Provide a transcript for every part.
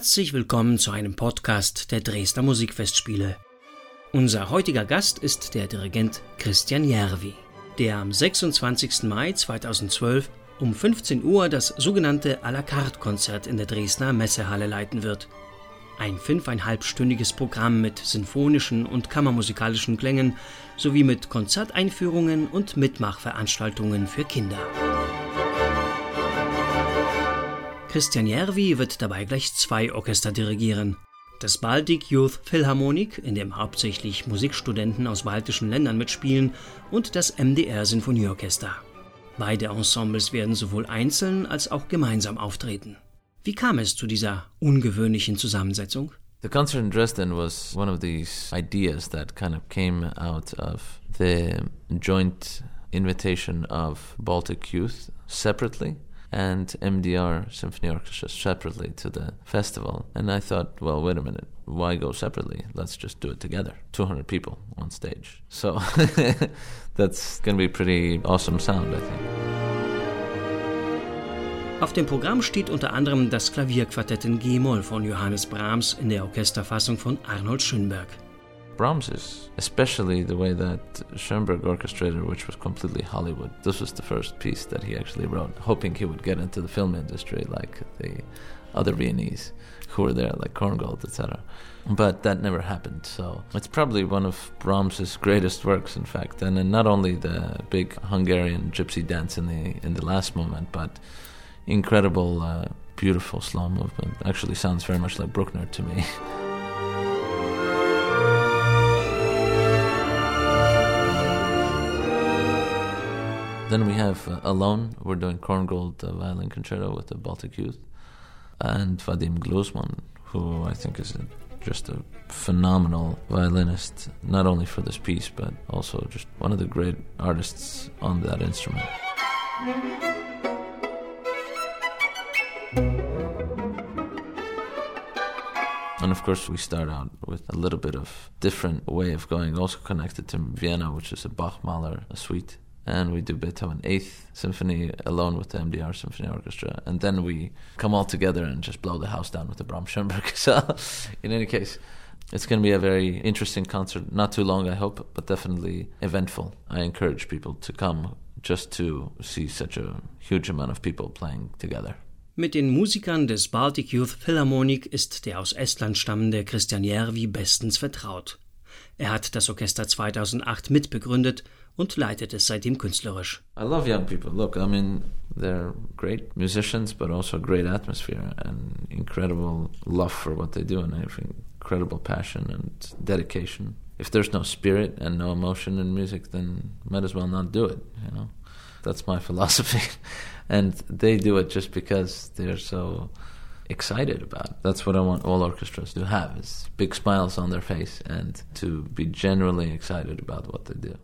Herzlich willkommen zu einem Podcast der Dresdner Musikfestspiele. Unser heutiger Gast ist der Dirigent Christian Järvi, der am 26. Mai 2012 um 15 Uhr das sogenannte à la carte Konzert in der Dresdner Messehalle leiten wird. Ein fünfeinhalbstündiges Programm mit sinfonischen und kammermusikalischen Klängen sowie mit Konzerteinführungen und Mitmachveranstaltungen für Kinder. Christian Järvi wird dabei gleich zwei Orchester dirigieren. Das Baltic Youth Philharmonic, in dem hauptsächlich Musikstudenten aus baltischen Ländern mitspielen, und das MDR Sinfonieorchester. Beide Ensembles werden sowohl einzeln als auch gemeinsam auftreten. Wie kam es zu dieser ungewöhnlichen Zusammensetzung? The concert in Dresden was one of these ideas that kind of came out of the joint invitation of Baltic Youth separately and MDR Symphony Orchestra separately to the festival. And I thought, well, wait a minute, why go separately? Let's just do it together. 200 people on stage. So that's going to be pretty awesome sound, I think. Auf dem Programm steht unter anderem das Klavierquartett in G-Moll von Johannes Brahms in der Orchesterfassung von Arnold Schönberg. Brahms is, especially the way that Schoenberg orchestrated, which was completely Hollywood. This was the first piece that he actually wrote, hoping he would get into the film industry like the other Viennese who were there, like Korngold, etc. But that never happened. So it's probably one of Brahms's greatest works, in fact. And, and not only the big Hungarian gypsy dance in the in the last moment, but incredible, uh, beautiful slow movement. Actually, sounds very much like Bruckner to me. then we have uh, Alone. We're doing Korngold uh, violin concerto with the Baltic Youth, and Vadim Gluzman, who I think is a, just a phenomenal violinist, not only for this piece but also just one of the great artists on that instrument. And of course, we start out with a little bit of different way of going, also connected to Vienna, which is a Bach Mahler suite. And we do Beethoven Eighth Symphony alone with the MDR Symphony Orchestra, and then we come all together and just blow the house down with the Brahms Schoenberg. So, in any case, it's going to be a very interesting concert. Not too long, I hope, but definitely eventful. I encourage people to come just to see such a huge amount of people playing together. Mit den Musikern des Baltic Youth Philharmonic ist der aus Estland stammende Kristjan Järvi bestens vertraut. Er hat das Orchester 2008 mitbegründet und leitet es seitdem künstlerisch. I love young people. Look, I mean, they're great musicians, but also great atmosphere and incredible love for what they do and incredible passion and dedication. If there's no spirit and no emotion in music, then might as well not do it, you know? That's my philosophy. and they do it just because they're so excited about. That's what I want all orchestras to have is big smiles on their face and to be genuinely excited about what they do.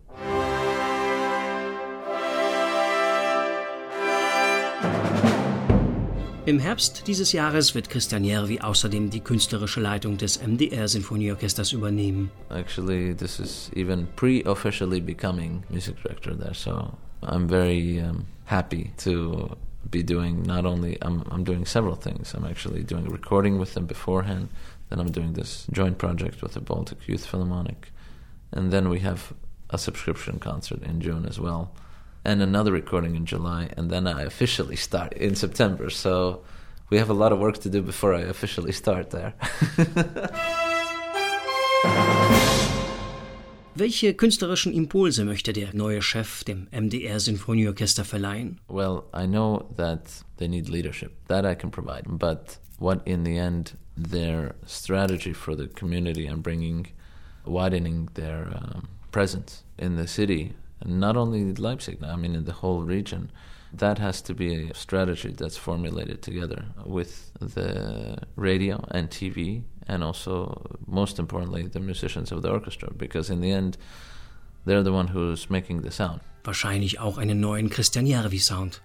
Im Herbst dieses Jahres wird Kristjan Järvi außerdem die künstlerische Leitung des MDR Sinfonieorchesters übernehmen. Actually, this is even pre-officially becoming music director there, so I'm very um, happy to be doing not only I'm I'm doing several things. I'm actually doing a recording with them beforehand. Then I'm doing this joint project with the Baltic Youth Philharmonic, and then we have a subscription concert in June as well, and another recording in July, and then I officially start in September. So we have a lot of work to do before I officially start there. Welche künstlerischen Impulse möchte der neue Chef dem MDR Sinfonieorchester verleihen? Well, I know that they need leadership. That I can provide. But what in the end their strategy for the community and bringing widening their um, presence in the city, and not only Leipzig, I mean in the whole region. That has to be a strategy that's formulated together with the radio and TV and also, most importantly, the musicians of the orchestra, because in the end, they're the one who's making the sound. Wahrscheinlich auch einen neuen Kristjan Järvi-Sound.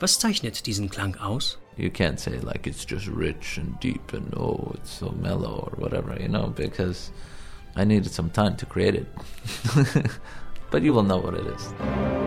Was zeichnet diesen Klang aus? You can't say like it's just rich and deep and oh, it's so mellow or whatever, you know, because I needed some time to create it. but you will know what it is.